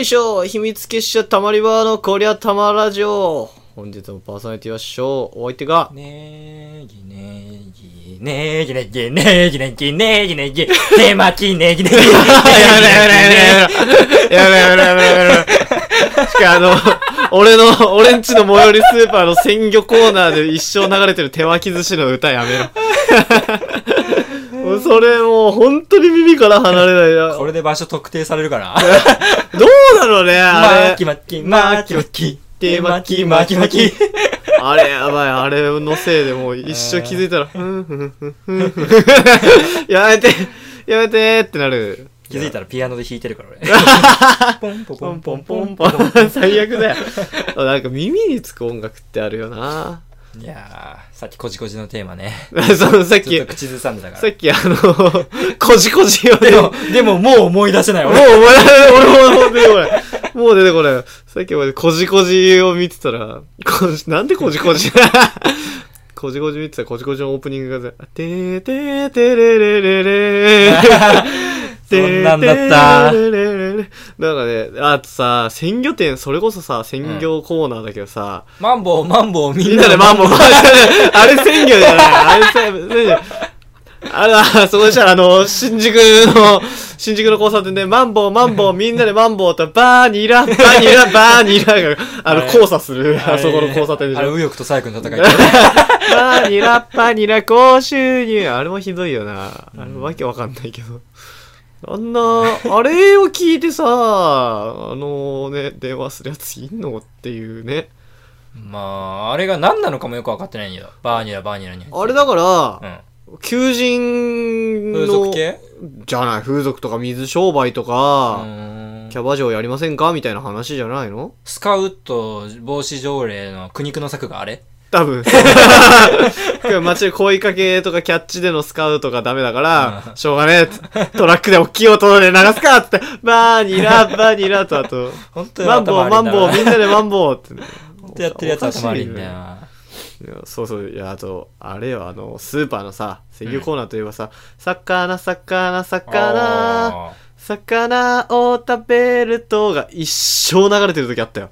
よいしょ。秘密結社たまり場のこりゃたまラジオ本日もパーソナリティはしょうお相手が、ねぎねぎ、ねぎねぎ、ねぎねぎ、ねぎねぎ、手巻きねぎねぎ。ややめろやめろやめろやめろ。やめろやめろやめろ。しかもあの、俺の、俺んちの最寄りスーパーの鮮魚コーナーで一生流れてる手巻き寿司の歌やめろ。それもう本当に耳から離れないな。これで場所特定されるから。どうだろうね、あれまき。まき、まきまき、手巻きまきまき。あれやばい、あれのせいでもう一生気づいたら、ふんふんふんふん やめて、やめてってなる。気づいたらピアノで弾いてるから俺。ポンポポンポンポンポ。ンポン。最悪だよ。なんか耳につく音楽ってあるよな。いやー、さっきこじこじのテーマね。そのさっきずっと、口ずさんでたから。さっきあの、こじこじをね、もうでも、でももう思い出せないお俺。前、俺も出てこない。もう出てこない。さっきまでこじこじを見てたら、こじ、なんでこじこじ？こじこじ見てたらこじこじのオープニングがさ、てーてーてれれれれそんなんだったてーてれれれれなんかね、あとさ、鮮魚店、それこそさ、鮮魚コーナーだけどさ、マンボウ、マンボウ、みみんんなでなでマンボウ、あれ鮮魚じゃない。あれさ、鮮魚あれだ、そこしたらあの、新宿の、新宿の交差点で、マンボウ、マンボウ、みんなでマンボウと、バーニラ、バーニラ、バーニラが、あの、あれ交差する、あそこの交差点でしあれ、ょ。右翼と左翼の戦い。バーニラ、バニラ、高収入。あれもひどいよな。あれわけわかんないけど。あんな、あれを聞いてさ、あのね、電話するやついんのっていうね。まあ、あれが何なのかもよくわかってないんだよ。バーニラ、バーニラに。あれだから、うん。求人の風俗系？じゃない風俗とか水商売とうか、キャバ嬢やりませんか？みたいな話じゃないの？スカウト防止条例の苦肉の策があれ？多分。街で声かけとかキャッチでのスカウトがダメだから、うん。しょうがねえ。トラックで大きい音で流すかっつって。バーニラ バニラとあと。マンボウマンボウみんなでマンボウって。ね本当やってるやつ頭悪いんだよな。そうそう。いやあとあれよあのスーパーのさ鮮魚コーナーといえばさ、魚魚魚。あ魚を食べるとが一生流れてる時あったよ。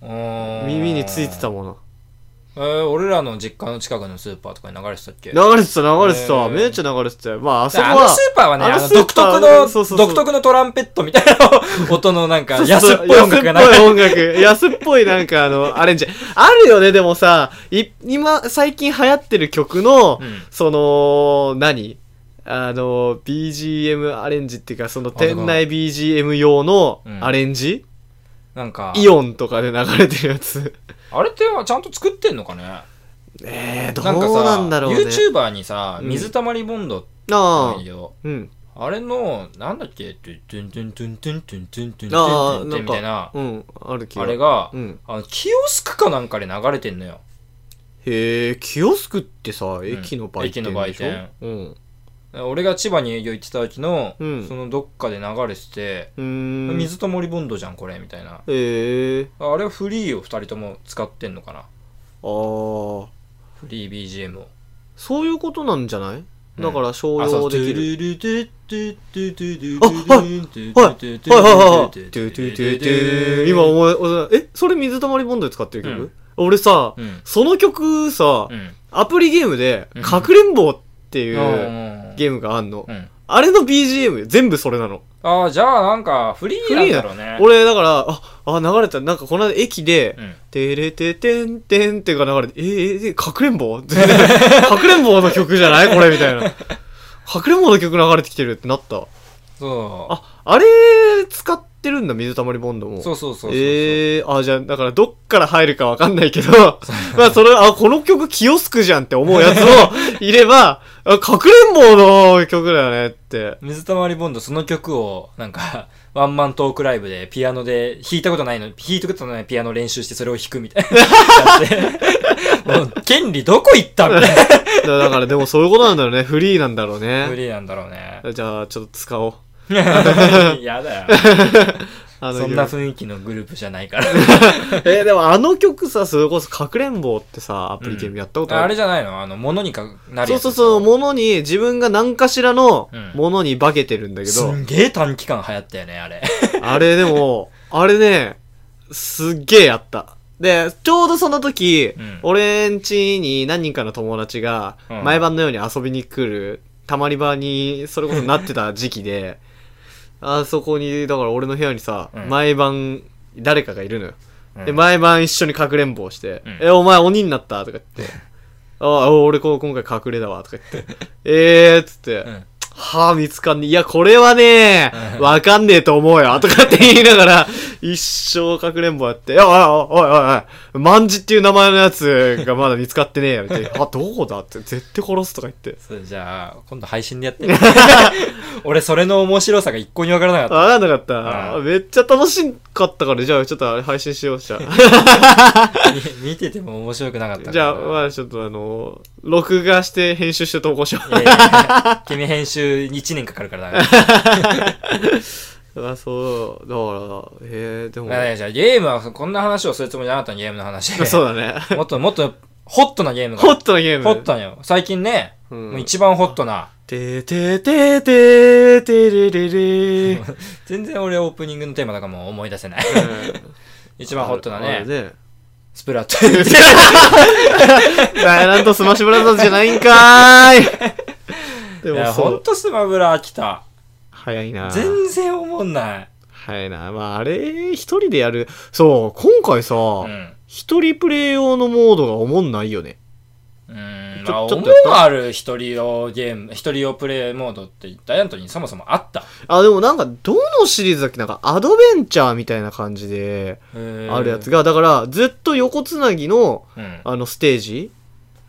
耳についてたもの。えー、俺らの実家の近くのスーパーとかに流れてたっけ？流れてた流れてた。めっちゃ流れてたよ。まああそこあのは。スーパーはね、あの独特の、そうそうそう独特のトランペットみたいな 音のなんか安っぽい音楽が流れ安っぽい音楽。安っぽいなんかあの、アレンジ。あるよね、でもさ、い、今、最近流行ってる曲の、うんその、何？あの、BGM アレンジっていうか、その店内 BGM 用のうんアレンジ、なんか、イオンとかで流れてるやつ。あれってちゃんと作ってんのかね？えー、どなんかうなさ、んだろうね。YouTuber にさ、うん水たまりボンドって言うんだけど、うん。あれの、なんだっけ、トゥントゥントゥントゥントゥントゥントゥントゥントゥンみたいなか、、うん、ある。あれがう、ん。あの、キオスクかなんかで流れてんのよ。へえ、キオスクってさ、駅の売店でしょ、駅の売店うん。俺が千葉に営業行ってた時の、うんそのどっかで流れてて。水と森ボンドじゃん、これ、みたいな。へえ、あれはフリーを二人とも使ってんのかなああ。フリー BGM を。そういうことなんじゃない？だから商用できる。今思い、おえ、それ水溜りボンドで使ってる曲、うん俺さ、うん。その曲さ、うん。アプリゲームで、うんかくれんぼっていううんゲームがあんの。うん。あれの BGM 全部それなの。ああ、じゃあなんか、フリーなんだろうね。俺、だから、あ、あ、流れた。なんかこの間駅で、うん。てれててんてんってが流れて、えー、えー、かくれんぼ？かくれんぼの曲じゃない？これみたいな。かくれんぼの曲流れてきてるってなった。そあ、あれ使ってるんだ、水溜りボンドも。う。そうそうそうそう。ええー、あ、じゃあ、だからどっから入るかわかんないけど、まあそれ、あ、この曲キヨスクじゃんって思うやつを いれば、あ、かくれんぼの曲だよねって。水溜りボンドその曲を、なんか、ワンマントークライブでピアノで弾いたことないの、弾いたことないピアノ練習してそれを弾くみたいな。もう、権利どこ行ったみたいな。だからでもそういうことなんだろうね。フリーなんだろう無ね。理なんだろうね。じゃあ、ちょっと使おう。やだよ。あのそんな雰囲気のグループじゃないから。えーでもあの曲さ、それこそかくれんぼってさ、アプリゲームやったことある、あれじゃないの？あの、物にかなるそうやつそうそう、ものに、自分が何かしらのうん。ものに化けてるんだけど、すんげえ短期間流行ったよね、あれ。あれでも、あれね、すっげえやった。で、ちょうどその時、うん。俺ん家に何人かの友達がうん。毎晩のように遊びに来る、たまり場にそれこそなってた時期で、あそこに、だから俺の部屋にさ、うん。毎晩誰かがいるのよ。で、うん。毎晩一緒にかくれんぼをして、うん。え、お前鬼になった？とか言って、ああ、俺こう今回隠れだわ、とか言って、えーっつって、うんはあ、見つかんねえ。いや、これはねうん、わかんねえと思うよ。とかって言いながら、一生かくれんぼやって、いやおいおいおいおい、万字っていう名前のやつがまだ見つかってねえよ。みたいな。あ、どこだって、絶対殺すとか言って。それじゃあ、今度配信でやって。俺、それの面白さが一向にわからなかった。わかんなかった。うんめっちゃ楽しかったから、じゃあちょっとあれ配信しよう、じゃ見てても面白くなかった。じゃあ、まあちょっとあの、録画して編集して投稿しよう。いやいや君編集1年かかるからだから。あ、そう、だから、えー、でもい、やいやじゃあゲームはこんな話をするつもりじゃなかったのゲームの話。そうだね。もっともっとホットなゲームが。ホットなゲーム。ホットなよ。最近ね、うんもう一番ホットな。てててててれれれ。全然俺オープニングのテーマとかも思い出せない。一番ホットなね。スプラトゥーン。ダイランドスマッシュブラザーズじゃないんかーい。でいや、もそう、ほんとスマブラ来た。早いな。全然思んない。早いな。まあ、あれ、一人でやる。そう、今回さう、ん。一人プレイ用のモードが思んないよね。うーん、まあ、思ちょっとやったうある一人用ゲーム、一人用プレイモードってダイアントにそもそもあった？あ、でもなんか、どのシリーズだっけ？なんか、アドベンチャーみたいな感じで、あるやつが。が、だから、ずっと横つなぎの、うん。あの、ステージ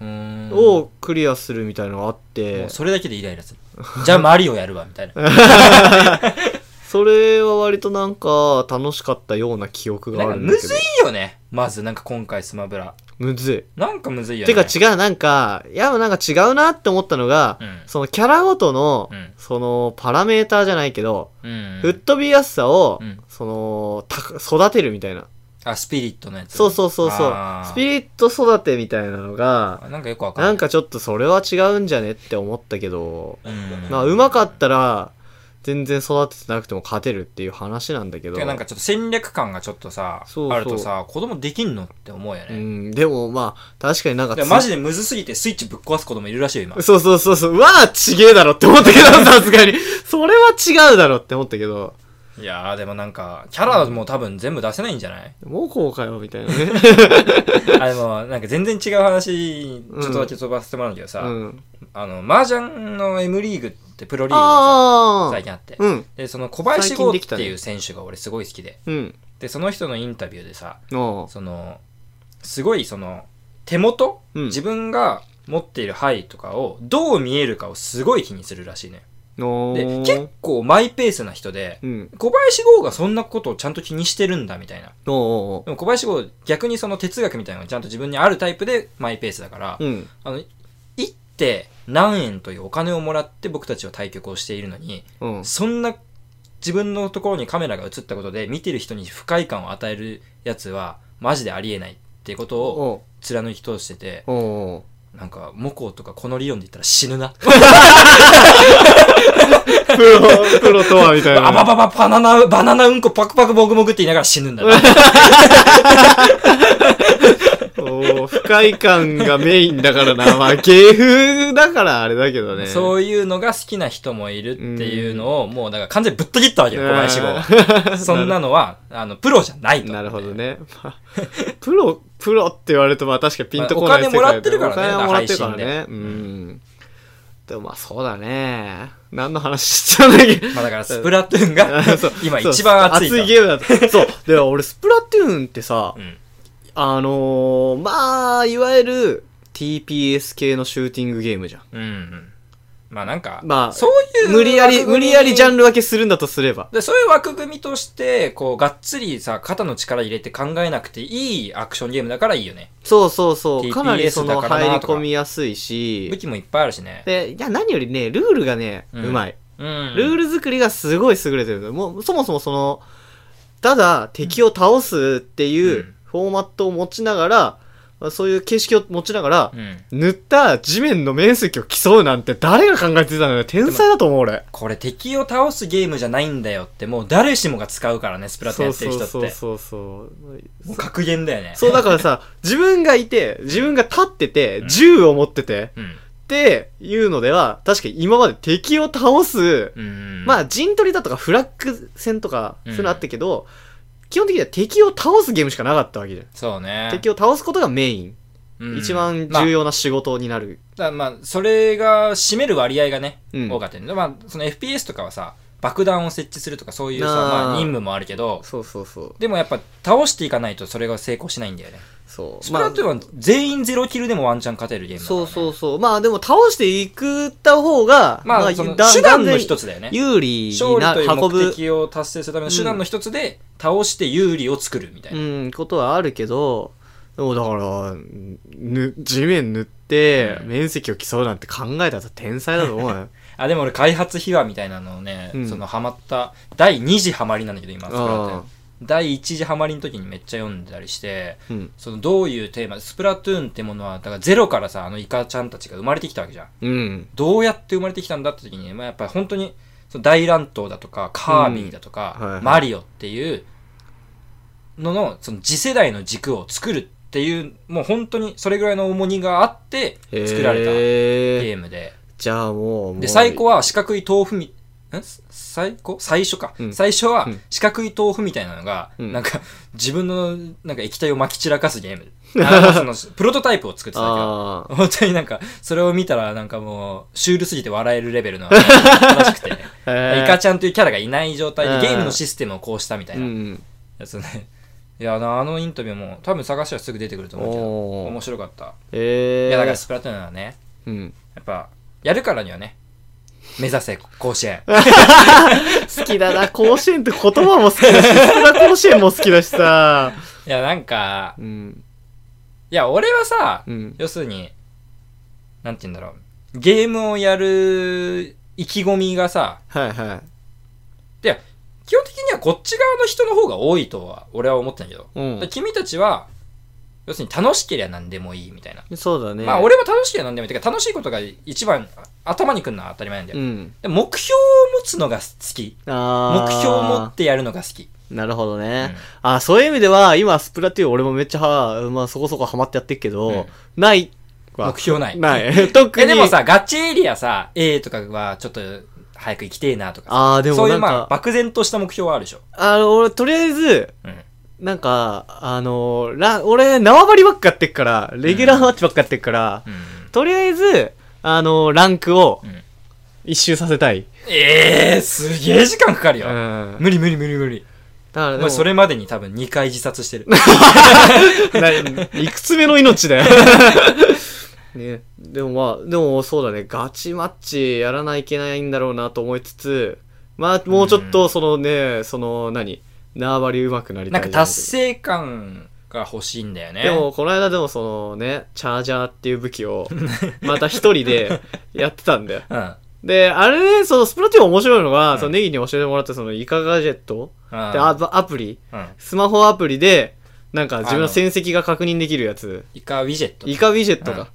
をクリアするみたいなのがあって、それだけでイライラする。じゃあマリオやるわ、みたいな。それは割となんか楽しかったような記憶があるんだけど。かむずいよね。まずなんか今回スマブラ。むずなんかむずいい。よね。てか違う、なんか、いや、なんか違うなって思ったのが、うんそのキャラごとの、うんそのパラメーターじゃないけど、うん。吹っ飛びやすさを、うんその、た育てるみたいな。あ、スピリットのやつ。そうそうそうそうスピリット育てみたいなのが、あなんかよくわかんない。なんかちょっとそれは違うんじゃねって思ったけど、うん。まあ、上手かったら、全然育ててなくても勝てるっていう話なんだけど。なんかちょっと戦略感がちょっとさ、そうそうあるとさ、子供できんのって思うよね。うん、でもまあ、確かになんかマジでむずすぎてスイッチぶっ壊す子供いるらしいよ、今。そうそうそうそう。うわあ、ちげえだろって思ったけど、さすがに。それは違うだろって思ったけど、いやーでもなんか、キャラも多分全部出せないんじゃない？もうこうかよ、みたいなね。あ、でもなんか全然違う話、ちょっとだけ飛ばせてもらうんだけどさ、うん。あの、麻雀の M リーグってプロリーグが。最近あって。うん。で、その小林最剛っていう選手が俺すごい好きで。うん。で、その人のインタビューでさ、その、すごいその、手元、うん自分が持っている範囲とかをどう見えるかをすごい気にするらしいね。で、結構マイペースな人で、うん。小林剛がそんなことをちゃんと気にしてるんだみたいな。でも小林剛逆にその哲学みたいなのがちゃんと自分にあるタイプでマイペースだから、うん。あの、一手何円というお金をもらって僕たちは対局をしているのに、うん。そんな自分のところにカメラが映ったことで見てる人に不快感を与えるやつはマジでありえないっていうことをおう貫き通してて、おうおうなんか、モコとかこの理論で言ったら死ぬな。プロ、プロとは、みたいな。あばばば、バナナ、バナナうんこパクパクもぐもぐって言いながら死ぬんだな。不快感がメインだからな。まあ、芸風だからあれだけどね。そういうのが好きな人もいるっていうのを、もうだから完全にぶった切ったわけよ、小林剛は。そんなのは、あの、プロじゃないと。なるほどね。まあプロ、プロって言われるとまあ確かにピンとこないまあお金もらってるからねお金はもらってるからね。うん。でもまあそうだね。何の話しちゃうんだっけ？まあだから、スプラトゥーンが 今一番熱いと。熱いゲームだった。そう。で、俺スプラトゥーンってさう、ん。あのー、まあ、いわゆる TPS 系のシューティングゲームじゃん。うんうん。まあなんか、まあそういう。無理やり、無理やりジャンル分けするんだとすれば。で、そういう枠組みとして、こう、がっつりさ、肩の力入れて考えなくていいアクションゲームだからいいよね。そうそうそう。かなりその入り込みやすいし武。器もいっぱいあるしね。で、いや、何よりね、ルールがね、ううんまい。うん。ルール作りがすごい優れてる。もう、そもそもその、ただ敵を倒すっていううんフォーマットを持ちながら、まあそういう形式を持ちながらう、ん。塗った地面の面積を競うなんて誰が考えてたのよ。天才だと思う俺。これ敵を倒すゲームじゃないんだよって、もう誰しもが使うからね、スプラトゥーンそうやってる人って。そうそうそう。もう格言だよね。そうだからさ、自分がいて、自分が立ってて、銃を持ってて、うん。っていうのでは、確かに今まで敵を倒す、うん。まあ陣取りだとかフラッグ戦とか、うんそういうのあったけど、基本的には敵を倒すゲームしかなかったわけじゃん。そうね。敵を倒すことがメイン。うん一番まあ重要な仕事になる。だからまあ、それが占める割合がね、うん多かったよね。まあ、その FPS とかはさ、爆弾を設置するとかそういうさ、まあ任務もあるけど、そうそうそう。でもやっぱ倒していかないとそれが成功しないんだよね。そう。スプラトゥーンは全員ゼロキルでもワンチャン勝てるゲームだから、そうね。そうそう。まあでも倒していくった方が、まあ、そ手段の一つだよね。有利勝利にな運という目ぶ、的を達成するための手段の一つで、倒して有利を作るみたいな。うん、ことはあるけど、でもだから、ぬ、地面塗って、うん面積を競うなんて考えたら天才だと思うよ。あ、でも俺開発秘話みたいなのをね、うんそのハマった、第2次ハマりなんだけど今、スプラトゥーあン。第1次ハマりの時にめっちゃ読んだりして、ーうん。そのどういうテーマ、スプラトゥーンってものは、だからゼロからさ、あのイカちゃんたちが生まれてきたわけじゃん。うん。どうやって生まれてきたんだって時に、まあ、やっぱり本当に、その大乱闘だとか、カービィだとか、うんはいはいマリオっていうのの、その次世代の軸を作るっていう、もう本当にそれぐらいの重荷があって作られたゲームで。じゃあもう、で、最高は四角い豆腐み、ん最高最初か、うん最初はうん四角い豆腐みたいなのが、うんなんか自分のなんか液体を撒き散らかすゲーム。あのそのプロトタイプを作ってたけど。本当になんか、それを見たらなんかもう、シュールすぎて笑えるレベルの、ら しくて。へーイカちゃんというキャラがいない状態うんでゲームのシステムをこうしたみたいうなんやつね。いや、あのインタビューも多分探したらすぐ出てくると思うけど、面白かった。ええ。いや、だからスプラトゥーンはね、うん。やっぱ、やるからにはね、目指せ甲子園。好きだな、甲子園って言葉も好きだし、スプラ甲子園も好きだしさ。いや、なんか、うん。いや、俺はさ、うん。要するに、なんて言うんだろう、ゲームをやる意気込みがさ、はいはで、基本的にはこっち側の人の方が多いとは俺は思ってんだけど、い。うんで。君たちは、要するに楽しければ何でもいいみたいな。そうだね。まあ俺も楽しければ何でもいい。てか楽しいことが一番頭にくるのは当たり前なんだよ。うん。で目標を持つのが好き。ああ。目標を持ってやるのが好き。なるほどうんね。あ、そういう意味では、今、スプラトゥーン俺もめっちゃは、まあそこそこハマってやってるけど、うんないわ。目標ない。ない。特え、に。でも、さ、ガチエリアさ、A とかはちょっと早く行きてえなとかさあーでもそういうまあ漠然とした目標はあるでしょ。あの、俺、とりあえず、うん。なんか、あの、ラ俺、縄張りばっかやってっから、レギュラーマッチばっかやってっから、うん。とりあえず、あの、ランクをうん一周させたい。ええー、すげえ時間かかるよ。うん。無理無理無理無理。だからそれまでに多分2回自殺してる。ないくつ目の命だよ。ね。でもまあ、でもそうだね、ガチマッチやらないといけないんだろうなと思いつつ、まあ、もうちょっと、そのね、その、何？縄張り上手くなりたないんか達成感が欲しいんだよね。でも、この間でもそのね、チャージャーっていう武器を、また一人で やってたんだよ。うん。で、あれね、そのスプラトゥーン面白いのが、うんそのネギに教えてもらったそのイカガジェット、うん。でアプアプリ、うん。スマホアプリで、なんか自分の戦績が確認できるやつ、イカウィジェット。イカウィジェットが。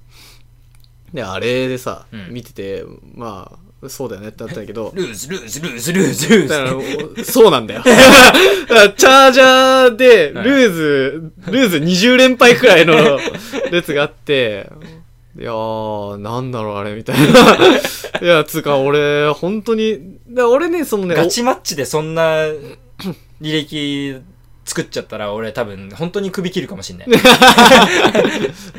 で、あれでさ、うん見てて、まあ、そうだよねってなったんだけど、 lose、lose、lose、lose、lose。そうなんだよ。だからチャージャーで、 lose、lose 20連敗くらいの列があって、いやー、なんだろうあれみたいな。いや、つうか俺、本当に、だ俺ね、そのね、ガチマッチでそんな履歴作っちゃったら俺多分本当に首切るかもしんない。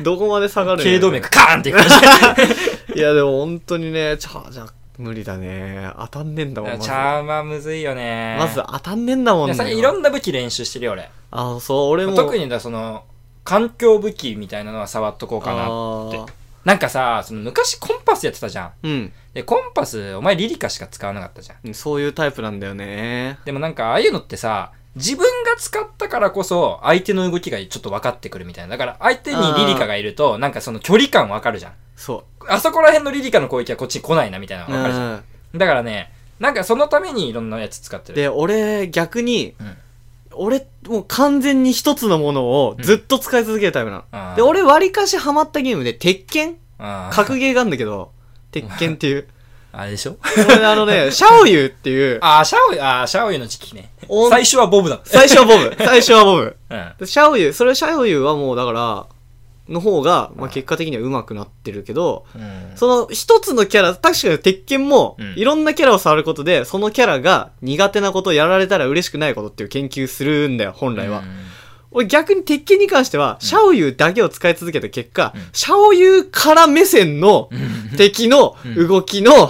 お どこまで下がる頸動脈カーンっていくかもしれない。いや、でも本当にね、チャージャー、無理だね。当たんねえんだもん、チャーマむずいよね。まず当たんねえんだもんね。いいろんな武器練習してるよ俺。あ、そう、俺も。特にだその、環境武器みたいなのは触っとこうかなって。なんかさ、その昔コンパスやってたじゃん。うん。で、コンパス、お前リリカしか使わなかったじゃん。そういうタイプなんだよね。でもなんか、ああいうのってさ、自分が使ったからこそ、相手の動きがちょっと分かってくるみたいな。だから、相手にリリカがいると、なんかその距離感分かるじゃん。そあそこら辺のリリカの攻撃はこっちに来ないなみたいなう。の分かるじゃん。うんだからね、なんかそのためにいろんなやつ使ってる。で、俺、逆に、うん俺、もう完全に一つのものをずっと使い続けるタイプなの。あーで、俺割かしハマったゲームで、鉄拳？格ゲーがあるんだけど、鉄拳っていう。あれでしょ？俺あのね、シャオユーっていう、あー、シャオユ、あー、シャオユの時期ねお。最初はボブだ。最初はボブ。最初はボブ。うん。でシャオユー、それシャオユーはもうだから、の方が、まあ、結果的には上手くなってるけど、うん。その一つのキャラ、確かに鉄拳もうん、いろんなキャラを触ることで、そのキャラが苦手なことをやられたら嬉しくないことっていう研究するんだよ、本来は。うん俺逆に鉄拳に関しては、シャオユーだけを使い続けた結果、うんシャオユーから目線の敵の動きの、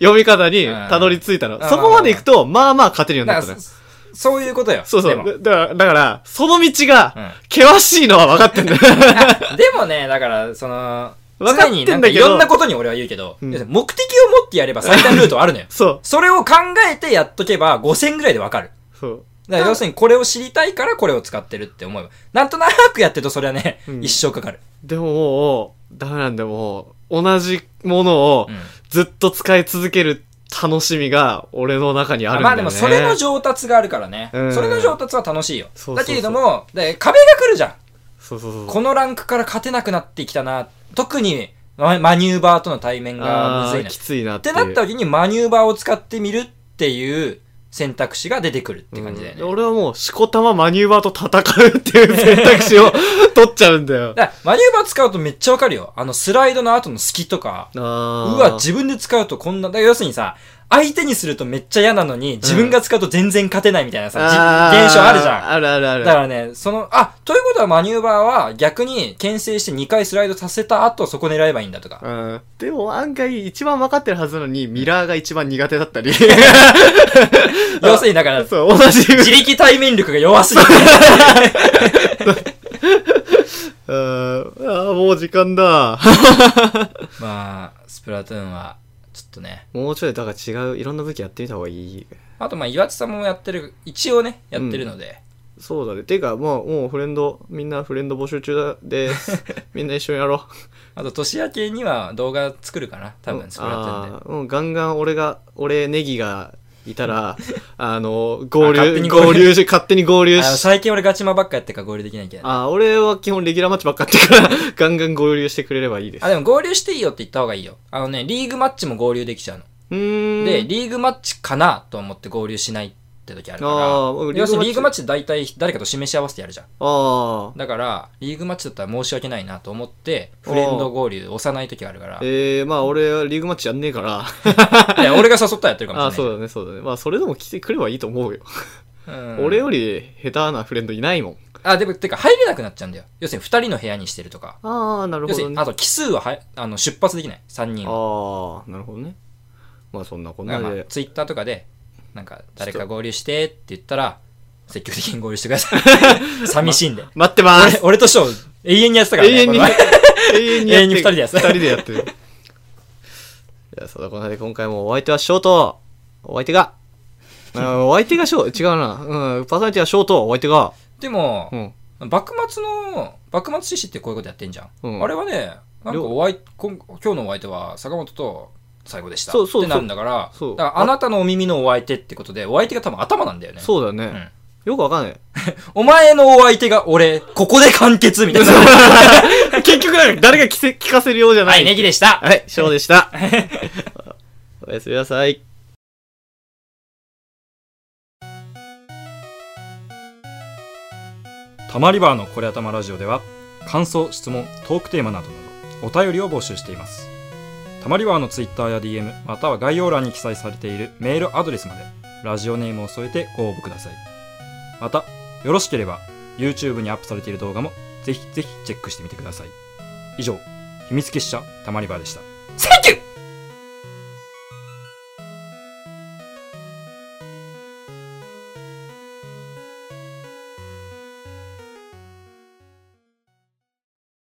読み方にたどり着いたの。うんそこまで行くと、まあまあ勝てるようになったのそ。そういうことよ。そうそう。だから、だから、その道がうん、険しいのは分かってんだよ。でもね、だから、その、分かってんだけど常になんかいろんなことに俺は言うけど、うん目的を持ってやれば最短ルートはあるのよ。そう。それを考えてやっとけば5000ぐらいでわかる。そう。だから要するにこれを知りたいからこれを使ってるって思えば。なんとなくやってるとそれはね、うん一生かかる。でももう、ダメなんだよ、もう。同じものをうんずっと使い続ける楽しみが俺の中にあるんだよね。まあでもそれの上達があるからね。うんそれの上達は楽しいよ。そうそうそうだけれども、で壁が来るじゃん。そうそうそう。このランクから勝てなくなってきたな。特にママニューバーとの対面がむずいな。きついなっいう。っててなった時にマニューバーを使ってみるっていう選択肢が出てくるって感じだよね。うん俺はもう、しこたまマニューバーと戦うっていう選択肢を 取っちゃうんだよ。だマニューバー使うとめっちゃわかるよ。あのスライドの後の隙とか。うわ、自分で使うとこんな、だ要するにさ、相手にするとめっちゃ嫌なのに、自分が使うと全然勝てないみたいなさ、現象あるじゃん。あるあるある。だからね、その、あ、ということはマニューバーは逆に牽制して2回スライドさせた後そこ狙えばいいんだとか。うん。でも案外一番分かってるはずなのに、ミラーが一番苦手だったり。要するにだから、そう、同じ。自力対面力が弱すぎて。うんあーもう時間だ。まあ、スプラトゥーンは、ちょっとね。もうちょい、だから違う、いろんな武器やってみた方がいい。あとまあ、岩地さんもやってる、一応ね、やってるので。そうだね。ていうか、もう、もうフレンド、みんなフレンド募集中だです。みんな一緒にやろう。あと、年明けには動画作るかな多分、スプラトゥーンで。あーうん、ガンガン俺が、俺、ネギがいたら、あの、合流、に合流合流し、勝手に合流し、最近俺ガチマばっかやってるから合流できないけど。あー俺は基本レギュラーマッチばっかやってるから、ガンガン合流してくれればいいです。あ、でも合流していいよって言った方がいいよ。あのね、リーグマッチも合流できちゃうの。うーん。で、リーグマッチかなと思って合流しないって時あるから。要するにリーグマッチチ大体誰かと示し合わせてやるじゃん。ああ。だから、リーグマッチだったら申し訳ないなと思って、フレンド合流押さない時があるから。えー、まあ俺はリーグマッチやんねえから。いや俺が誘ったらやってるかもああ、しれない。そうだね、そうだね。まあそれでも来てくればいいと思うよ。うん俺より下手なフレンドいないもん。あ、でも、てか入れなくなっちゃうんだよ。要するに二人の部屋にしてるとか。ああ、なるほどね。要するに、あと奇数ははあの出発できない。三人は。ああ、なるほどね。まあそんなこんだからまあなで。ツイッターとかで、なんか、誰か合流してって言ったら、積極的に合流してください。寂しいんで。待ってま俺す。俺と翔、永遠にやってたからね。永遠に、これ 永遠に永遠に二人でやってた二人でやってる。いや、そんなこんなで今回もお相手はショート。お相手が。うんお相手がショー、違うな。うん、パーソナリティはショート、お相手が。でもう、ん。幕末の、幕末志士ってこういうことやってんじゃん。うんあれはね、なんかお相こん今日のお相手は坂本と最後でした。そうそうってなんだから、そうだからあなたのお耳のお相手ってことで、お相手が多分頭なんだよね。そうだね。うんよくわかんない。お前のお相手が俺、ここで完結みたいな。結局なんか誰が聞せ聞かせるようじゃな。はいい、ネギでした。はい、ショーでした。おやすみなさい。たまりバーのこれ頭ラジオでは感想質問トークテーマなどなどお便りを募集していますたまりバーのツイッターや DM または概要欄に記載されているメールアドレスまでラジオネームを添えてご応募ください。またよろしければ YouTube にアップされている動画もぜひぜひチェックしてみてください。以上秘密結社たまり場でした。Thank you!